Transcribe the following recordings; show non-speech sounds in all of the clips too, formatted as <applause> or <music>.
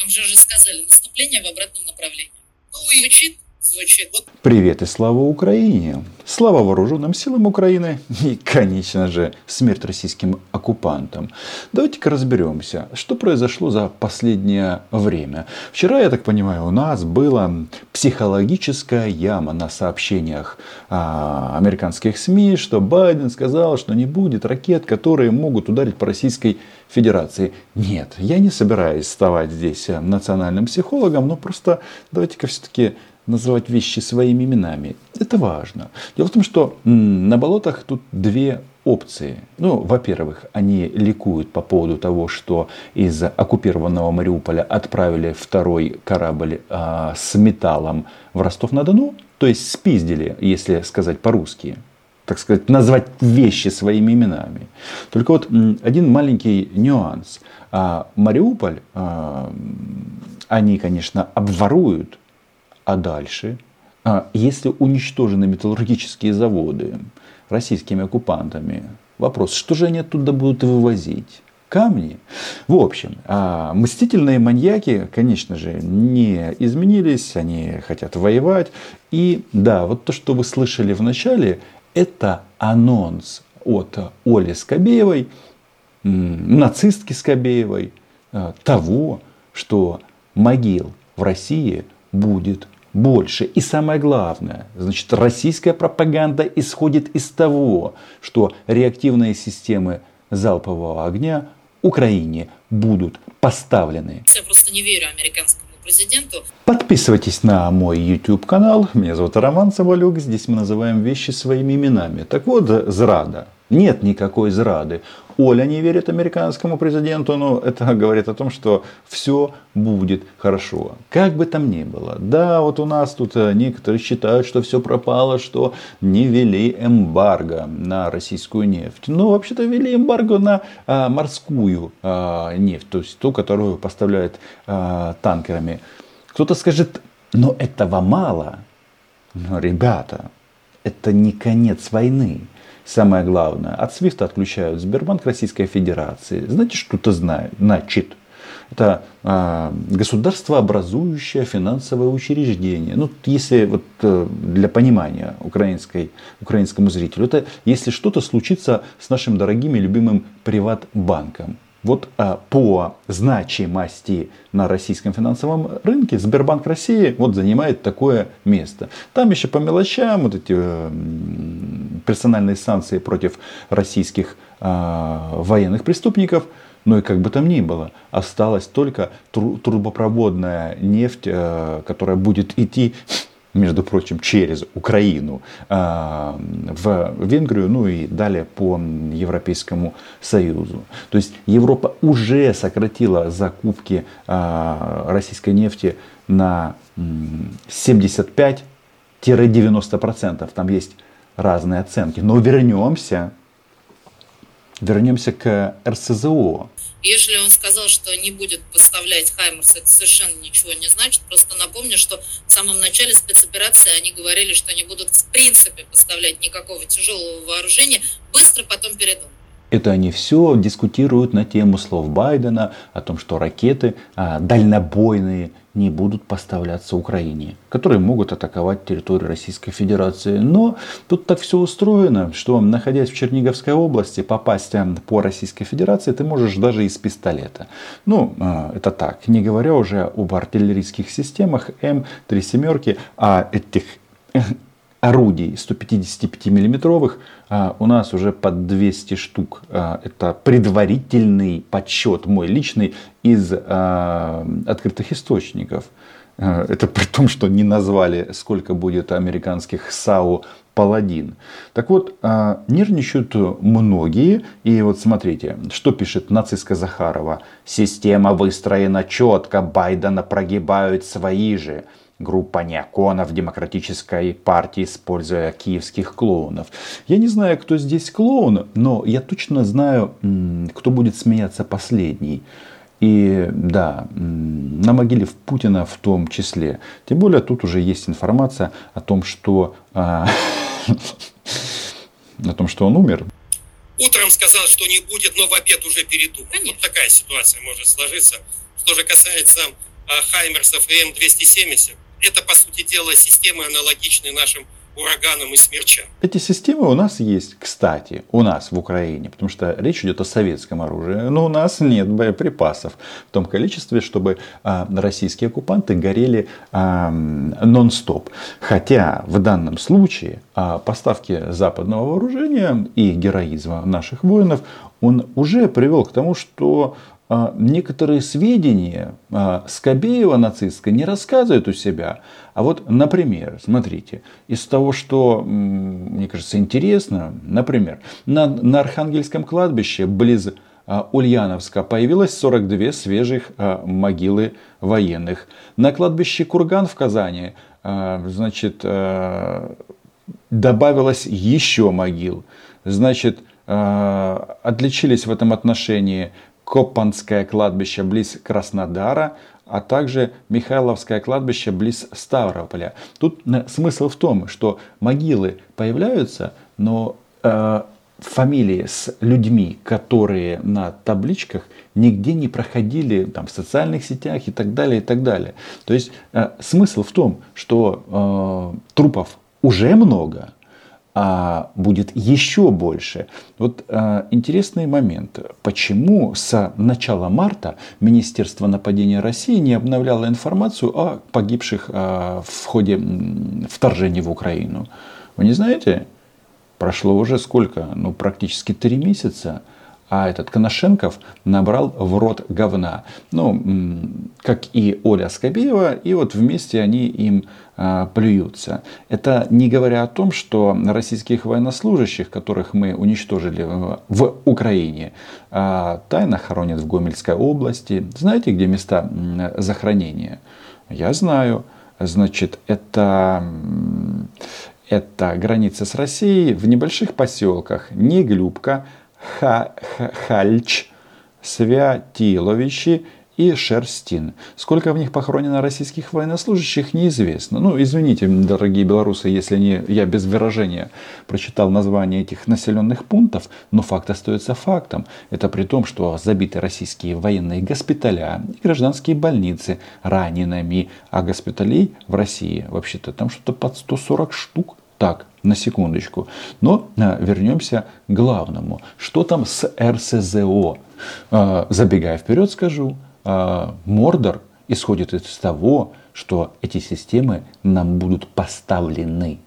Вам же уже сказали, наступление в обратном направлении. Ну, и звучит, звучит. Вот Привет и слава Украине! Слава вооруженным силам Украины и, конечно же, смерть российским оккупантам. Давайте-ка разберемся, что произошло за последнее время. Вчера, я так понимаю, у нас была психологическая яма на сообщениях а, американских СМИ, что Байден сказал, что не будет ракет, которые могут ударить по Российской Федерации. Нет, я не собираюсь вставать здесь национальным психологом, но просто давайте-ка все-таки называть вещи своими именами. Это важно. Дело в том, что на болотах тут две опции. Ну, во-первых, они ликуют по поводу того, что из оккупированного Мариуполя отправили второй корабль а, с металлом в Ростов-на-Дону, то есть спиздили, если сказать по-русски так сказать, назвать вещи своими именами. Только вот один маленький нюанс. А, Мариуполь, а, они, конечно, обворуют а дальше, а если уничтожены металлургические заводы российскими оккупантами, вопрос, что же они оттуда будут вывозить? камни. В общем, а, мстительные маньяки, конечно же, не изменились, они хотят воевать. И да, вот то, что вы слышали в начале, это анонс от Оли Скобеевой, нацистки Скобеевой, а, того, что могил в России будет больше. И самое главное, значит, российская пропаганда исходит из того, что реактивные системы залпового огня Украине будут поставлены. я просто не верю американскому президенту. Подписывайтесь на мой YouTube канал. Меня зовут Роман Соболюк. Здесь мы называем вещи своими именами. Так вот, зрада. Нет никакой зрады. Оля не верит американскому президенту, но это <laughs> говорит о том, что все будет хорошо. Как бы там ни было. Да, вот у нас тут э, некоторые считают, что все пропало, что не ввели эмбарго на российскую нефть. Но вообще-то ввели эмбарго на а, морскую а, нефть, то есть ту, которую поставляют а, танкерами. Кто-то скажет, но этого мало. Но, ребята, это не конец войны. Самое главное, от Свифта отключают Сбербанк Российской Федерации. Знаете, что это значит? Это э, государствообразующее финансовое учреждение. Ну, если вот э, для понимания украинской, украинскому зрителю, это если что-то случится с нашим дорогим и любимым приватбанком. Вот а, по значимости на российском финансовом рынке Сбербанк России вот занимает такое место. Там еще по мелочам вот эти э, персональные санкции против российских э, военных преступников. Но и как бы там ни было, осталась только трубопроводная нефть, э, которая будет идти между прочим, через Украину а, в Венгрию, ну и далее по Европейскому Союзу. То есть Европа уже сократила закупки а, российской нефти на 75-90%. Там есть разные оценки. Но вернемся, вернемся к РСЗО. Если он сказал, что не будет поставлять Хаймерс, это совершенно ничего не значит. Просто напомню, что в самом начале спецоперации они говорили, что не будут в принципе поставлять никакого тяжелого вооружения, быстро потом передумали. Это они все дискутируют на тему слов Байдена о том, что ракеты а, дальнобойные не будут поставляться Украине, которые могут атаковать территорию Российской Федерации. Но тут так все устроено, что находясь в Черниговской области, попасть по Российской Федерации ты можешь даже из пистолета. Ну, а, это так, не говоря уже об артиллерийских системах М3 семерки, а этих орудий 155 миллиметровых а, у нас уже под 200 штук. А, это предварительный подсчет мой личный из а, открытых источников. Это при том, что не назвали, сколько будет американских САУ Паладин. Так вот, нервничают многие. И вот смотрите, что пишет нацистка Захарова. Система выстроена четко, Байдена прогибают свои же группа неоконов демократической партии, используя киевских клоунов. Я не знаю, кто здесь клоун, но я точно знаю, кто будет смеяться последний. И да, на могиле в Путина в том числе. Тем более тут уже есть информация о том, что, а, <laughs> о том, что он умер. Утром сказал, что не будет, но в обед уже передумал. Вот такая ситуация может сложиться Что же касается а, Хаймерсов и М270, это, по сути дела, системы аналогичные нашим ураганам и смерчам. Эти системы у нас есть, кстати, у нас в Украине, потому что речь идет о советском оружии, но у нас нет боеприпасов в том количестве, чтобы а, российские оккупанты горели а, нон-стоп. Хотя в данном случае а, поставки западного вооружения и героизма наших воинов он уже привел к тому, что некоторые сведения а, Скобеева нацистская не рассказывает у себя. А вот, например, смотрите, из того, что, мне кажется, интересно, например, на, на Архангельском кладбище близ а, Ульяновска появилось 42 свежих могилы военных. На кладбище Курган в Казани, значит, добавилось еще могил. Значит, отличились в этом отношении Копанское кладбище близ Краснодара, а также Михайловское кладбище близ Ставрополя. Тут э, смысл в том, что могилы появляются, но э, фамилии с людьми, которые на табличках нигде не проходили там, в социальных сетях и так далее, и так далее. То есть э, смысл в том, что э, трупов уже много, а будет еще больше. Вот а, интересный момент. Почему с начала марта Министерство нападения России не обновляло информацию о погибших а, в ходе вторжения в Украину? Вы не знаете? Прошло уже сколько? Ну, практически три месяца а этот Коношенков набрал в рот говна. Ну, как и Оля Скобеева, и вот вместе они им а, плюются. Это не говоря о том, что российских военнослужащих, которых мы уничтожили в Украине, а, тайно хоронят в Гомельской области. Знаете, где места захоронения? Я знаю. Значит, это, это граница с Россией в небольших поселках Неглюбка, Хальч, Святиловичи и Шерстин. Сколько в них похоронено российских военнослужащих, неизвестно. Ну, извините, дорогие белорусы, если не, я без выражения прочитал название этих населенных пунктов, но факт остается фактом. Это при том, что забиты российские военные госпиталя и гражданские больницы ранеными, а госпиталей в России вообще-то там что-то под 140 штук. Так, на секундочку. Но а, вернемся к главному. Что там с РСЗО? А, забегая вперед, скажу, а, Мордор исходит из того, что эти системы нам будут поставлены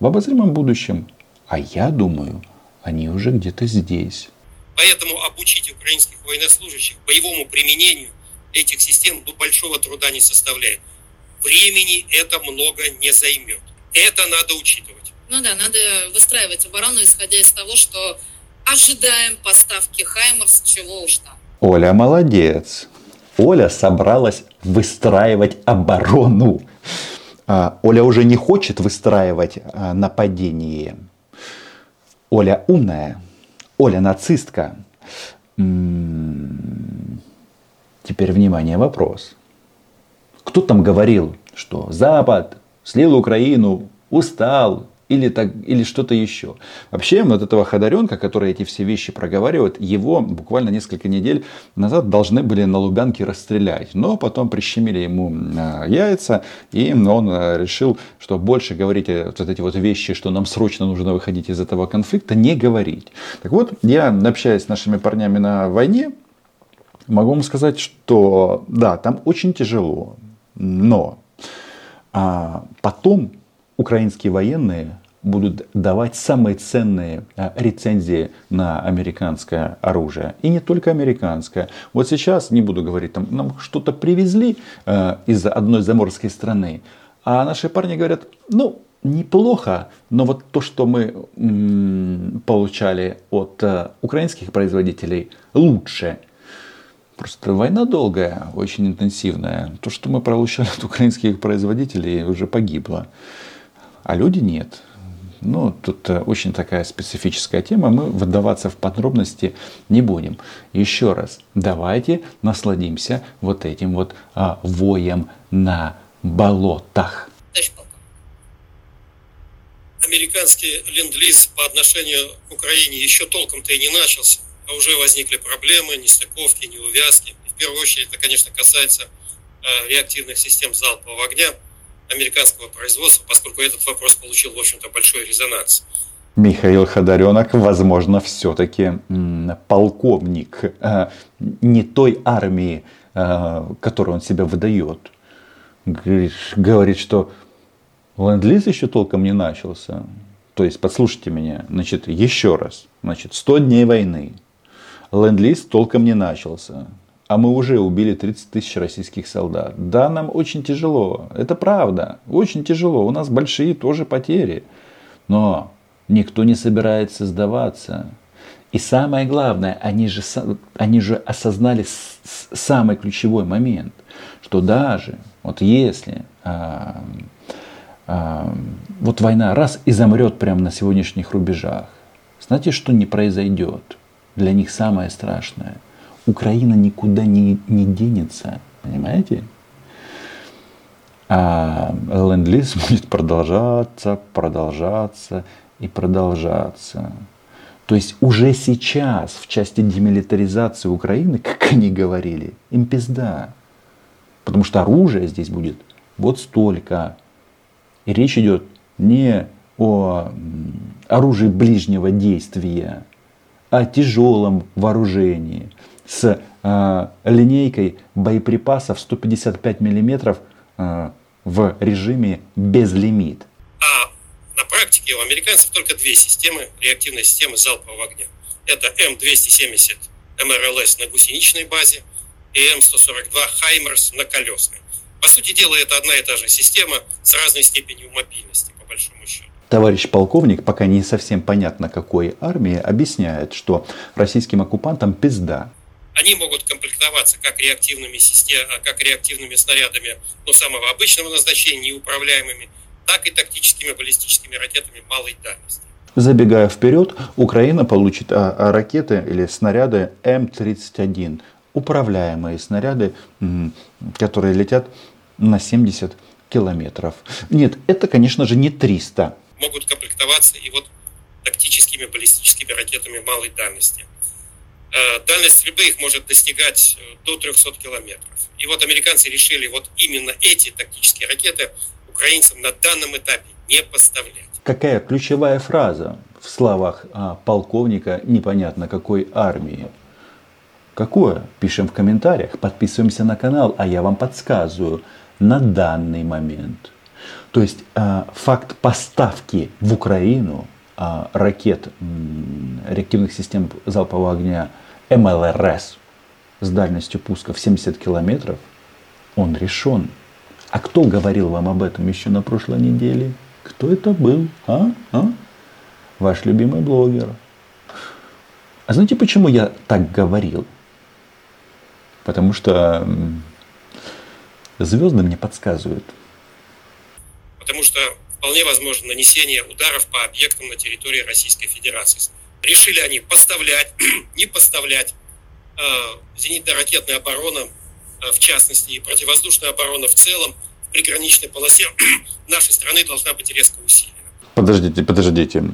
в обозримом будущем. А я думаю, они уже где-то здесь. Поэтому обучить украинских военнослужащих боевому применению этих систем большого труда не составляет. Времени это много не займет. Это надо учитывать. Ну да, надо выстраивать оборону, исходя из того, что ожидаем поставки Хаймерс, чего уж там. Оля молодец. Оля собралась выстраивать оборону. А, Оля уже не хочет выстраивать а, нападение. Оля умная. Оля нацистка. М-м-м. Теперь внимание, вопрос. Кто там говорил, что Запад слил Украину, устал, или, так, или что-то еще. Вообще, вот этого Ходоренка, который эти все вещи проговаривает, его буквально несколько недель назад должны были на Лубянке расстрелять. Но потом прищемили ему а, яйца, и он а, решил, что больше говорить вот эти вот вещи, что нам срочно нужно выходить из этого конфликта, не говорить. Так вот, я общаюсь с нашими парнями на войне, могу вам сказать, что да, там очень тяжело, но а, потом украинские военные будут давать самые ценные а, рецензии на американское оружие. И не только американское. Вот сейчас, не буду говорить, там, нам что-то привезли э, из одной заморской страны, а наши парни говорят, ну, неплохо, но вот то, что мы м, получали от э, украинских производителей, лучше. Просто война долгая, очень интенсивная. То, что мы получали от украинских производителей, уже погибло а люди нет. Ну, тут э, очень такая специфическая тема, мы выдаваться в подробности не будем. Еще раз, давайте насладимся вот этим вот а, воем на болотах. Американский ленд-лиз по отношению к Украине еще толком-то и не начался, а уже возникли проблемы, нестыковки, неувязки. в первую очередь это, конечно, касается э, реактивных систем залпового огня американского производства, поскольку этот вопрос получил, в общем-то, большой резонанс. Михаил Ходоренок, возможно, все-таки полковник э, не той армии, э, которую он себя выдает. Говорит, что ленд-лиз еще толком не начался. То есть, послушайте меня, значит, еще раз. Значит, 100 дней войны. Ленд-лиз толком не начался. А мы уже убили 30 тысяч российских солдат. Да, нам очень тяжело. Это правда. Очень тяжело. У нас большие тоже потери. Но никто не собирается сдаваться. И самое главное, они же, они же осознали самый ключевой момент, что даже вот если а, а, вот война раз и замрет прямо на сегодняшних рубежах, знаете, что не произойдет? Для них самое страшное. Украина никуда не, не денется, понимаете? А ленд-лиз <laughs> будет продолжаться, продолжаться и продолжаться. То есть уже сейчас в части демилитаризации Украины, как они говорили, им пизда. Потому что оружие здесь будет вот столько. И речь идет не о оружии ближнего действия, а о тяжелом вооружении с э, линейкой боеприпасов 155 миллиметров э, в режиме безлимит. А на практике у американцев только две системы, реактивные системы залпового огня. Это М270 МРЛС на гусеничной базе и М142 Хаймерс на колесной. По сути дела, это одна и та же система с разной степенью мобильности, по большому счету. Товарищ полковник, пока не совсем понятно какой армии, объясняет, что российским оккупантам пизда. Они могут комплектоваться как реактивными, систем, как реактивными снарядами ну, самого обычного назначения, неуправляемыми, так и тактическими баллистическими ракетами малой дальности. Забегая вперед, Украина получит а, а, ракеты или снаряды М-31, управляемые снаряды, которые летят на 70 километров. Нет, это, конечно же, не 300. Могут комплектоваться и вот тактическими баллистическими ракетами малой дальности. Э, дальность стрельбы их может достигать э, до 300 километров. И вот американцы решили вот именно эти тактические ракеты украинцам на данном этапе не поставлять. Какая ключевая фраза в словах а, полковника непонятно какой армии? Какое? Пишем в комментариях, подписываемся на канал, а я вам подсказываю на данный момент. То есть а, факт поставки в Украину а, ракет реактивных систем залпового огня МЛРС с дальностью пуска в 70 километров, он решен. А кто говорил вам об этом еще на прошлой неделе? Кто это был? А? А? Ваш любимый блогер. А знаете, почему я так говорил? Потому что звезды мне подсказывают. Потому что вполне возможно нанесение ударов по объектам на территории Российской Федерации. Решили они поставлять, <clears throat> не поставлять. Э, зенитно-ракетная оборона, э, в частности, и противовоздушная оборона в целом, в приграничной полосе <clears throat> нашей страны должна быть резко усилена. Подождите, подождите.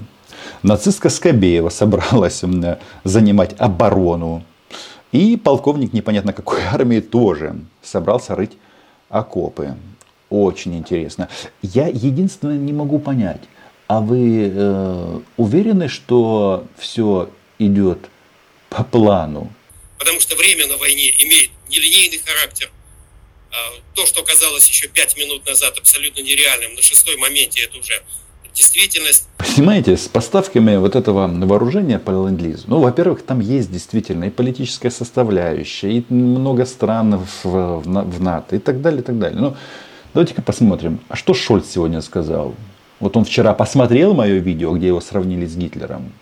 Нацистка Скобеева собралась занимать оборону и полковник непонятно какой <laughs> армии тоже собрался рыть окопы. Очень интересно. Я единственное не могу понять, а вы э, уверены, что все идет по плану? Потому что время на войне имеет нелинейный характер. А, то, что казалось еще пять минут назад абсолютно нереальным, на шестой моменте это уже действительность. Понимаете, с поставками вот этого вооружения по ленд-лизу, ну, во-первых, там есть действительно и политическая составляющая, и много стран в, в, в НАТО, и так далее, и так далее. Ну, давайте-ка посмотрим, а что Шольц сегодня сказал? Вот он вчера посмотрел мое видео, где его сравнили с Гитлером,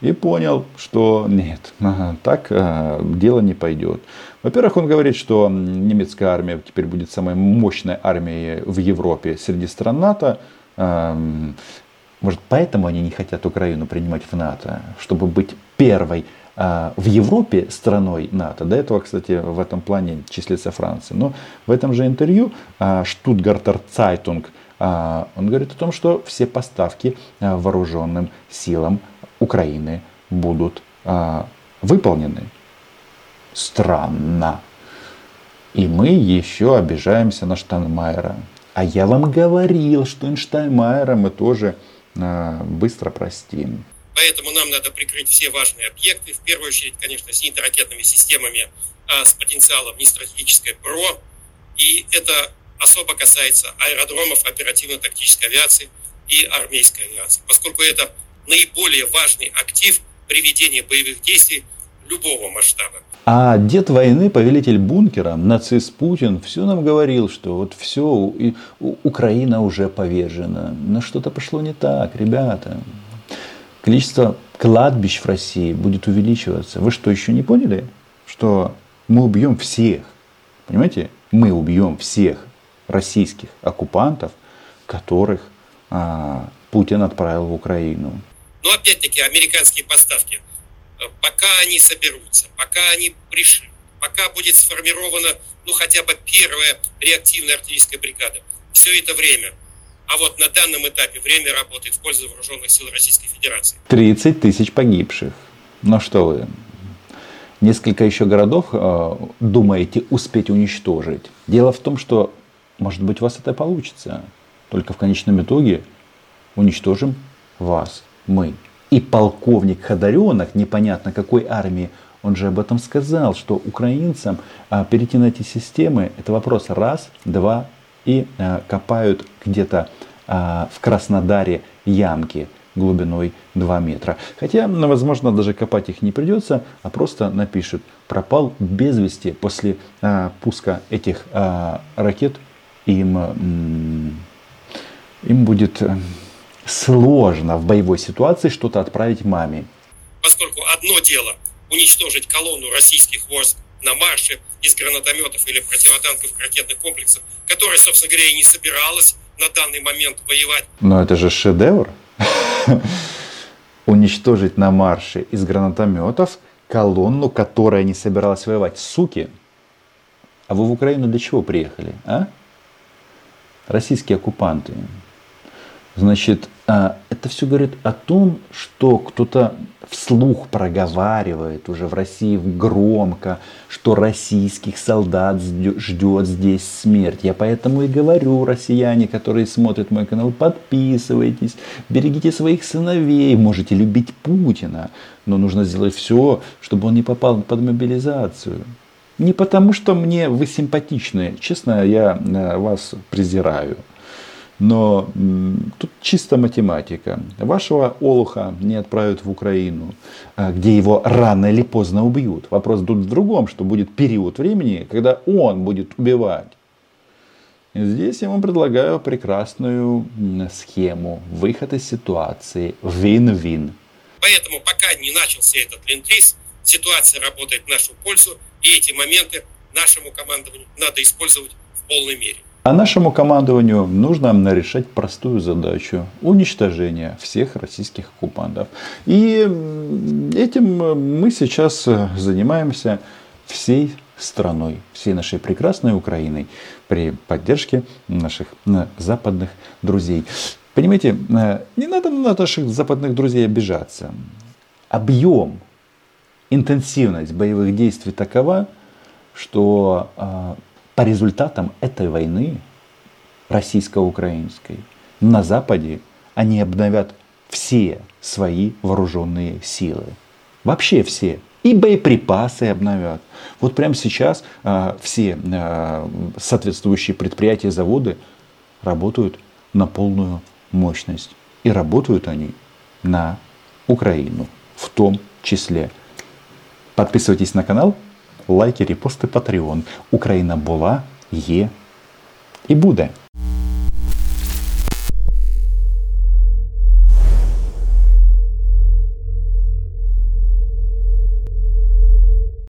и понял, что нет, так э, дело не пойдет. Во-первых, он говорит, что немецкая армия теперь будет самой мощной армией в Европе среди стран НАТО. Может, поэтому они не хотят Украину принимать в НАТО, чтобы быть первой а, в Европе страной НАТО. До этого, кстати, в этом плане числится Франция. Но в этом же интервью Штутгартер Цайтунг, он говорит о том, что все поставки а, вооруженным силам Украины будут выполнены. Странно. И мы еще обижаемся на Штайнмайера. А я вам говорил, что Штайнмайера мы тоже быстро простим. Поэтому нам надо прикрыть все важные объекты. В первую очередь, конечно, зенитно-ракетными системами а, с потенциалом нестратегической ПРО. И это особо касается аэродромов оперативно-тактической авиации и армейской авиации, поскольку это наиболее важный актив при ведении боевых действий любого масштаба. А дед войны, повелитель бункера, нацист Путин, все нам говорил, что вот все, Украина уже повержена. Но что-то пошло не так, ребята. Количество кладбищ в России будет увеличиваться. Вы что, еще не поняли? Что мы убьем всех. Понимаете? Мы убьем всех российских оккупантов, которых а, Путин отправил в Украину. Но опять-таки американские поставки, э, пока они соберутся, пока они пришли, пока будет сформирована ну хотя бы первая реактивная артиллерийская бригада, все это время. А вот на данном этапе время работает в пользу вооруженных сил Российской Федерации. 30 тысяч погибших. Ну что вы, несколько еще городов э, думаете успеть уничтожить. Дело в том, что, может быть, у вас это получится. Только в конечном итоге уничтожим вас, мы. И полковник Ходоренок, непонятно какой армии, он же об этом сказал, что украинцам а, перейти на эти системы, это вопрос раз, два, и а, копают где-то а, в Краснодаре ямки глубиной 2 метра. Хотя, ну, возможно, даже копать их не придется, а просто напишут «пропал без вести после а, пуска этих а, ракет». Им им будет э, сложно в боевой ситуации что-то отправить маме. Поскольку одно дело уничтожить колонну российских войск на марше из гранатометов или противотанковых ракетных комплексов, которая, собственно говоря, и не собиралась на данный момент воевать. Но это же шедевр. <laughs> Уничтожить на марше из гранатометов колонну, которая не собиралась воевать. Суки! А вы в Украину для чего приехали, а? Российские оккупанты. Значит, а, это все говорит о том, что кто-то вслух проговаривает уже в России громко, что российских солдат ждет здесь смерть. Я поэтому и говорю, россияне, которые смотрят мой канал, подписывайтесь, берегите своих сыновей, можете любить Путина, но нужно сделать все, чтобы он не попал под мобилизацию. Не потому, что мне вы симпатичны, честно, я э, вас презираю. Но тут чисто математика. Вашего Олуха не отправят в Украину, а, где его рано или поздно убьют. Вопрос тут в другом, что будет период времени, когда он будет убивать. И здесь я вам предлагаю прекрасную схему выхода из ситуации вин-вин. Поэтому пока не начался этот ленд ситуация работает в нашу пользу, и эти моменты нашему командованию надо использовать в полной мере. А нашему командованию нужно решать простую задачу – уничтожение всех российских оккупантов. И этим мы сейчас занимаемся всей страной, всей нашей прекрасной Украиной при поддержке наших э, западных друзей. Понимаете, э, не надо на наших западных друзей обижаться. Объем, интенсивность боевых действий такова, что э, по результатам этой войны, российско-украинской, на Западе они обновят все свои вооруженные силы. Вообще все. И боеприпасы обновят. Вот прямо сейчас э, все э, соответствующие предприятия, заводы работают на полную мощность. И работают они на Украину в том числе. Подписывайтесь на канал, лайки, репости, Patreon. Україна була, є і буде.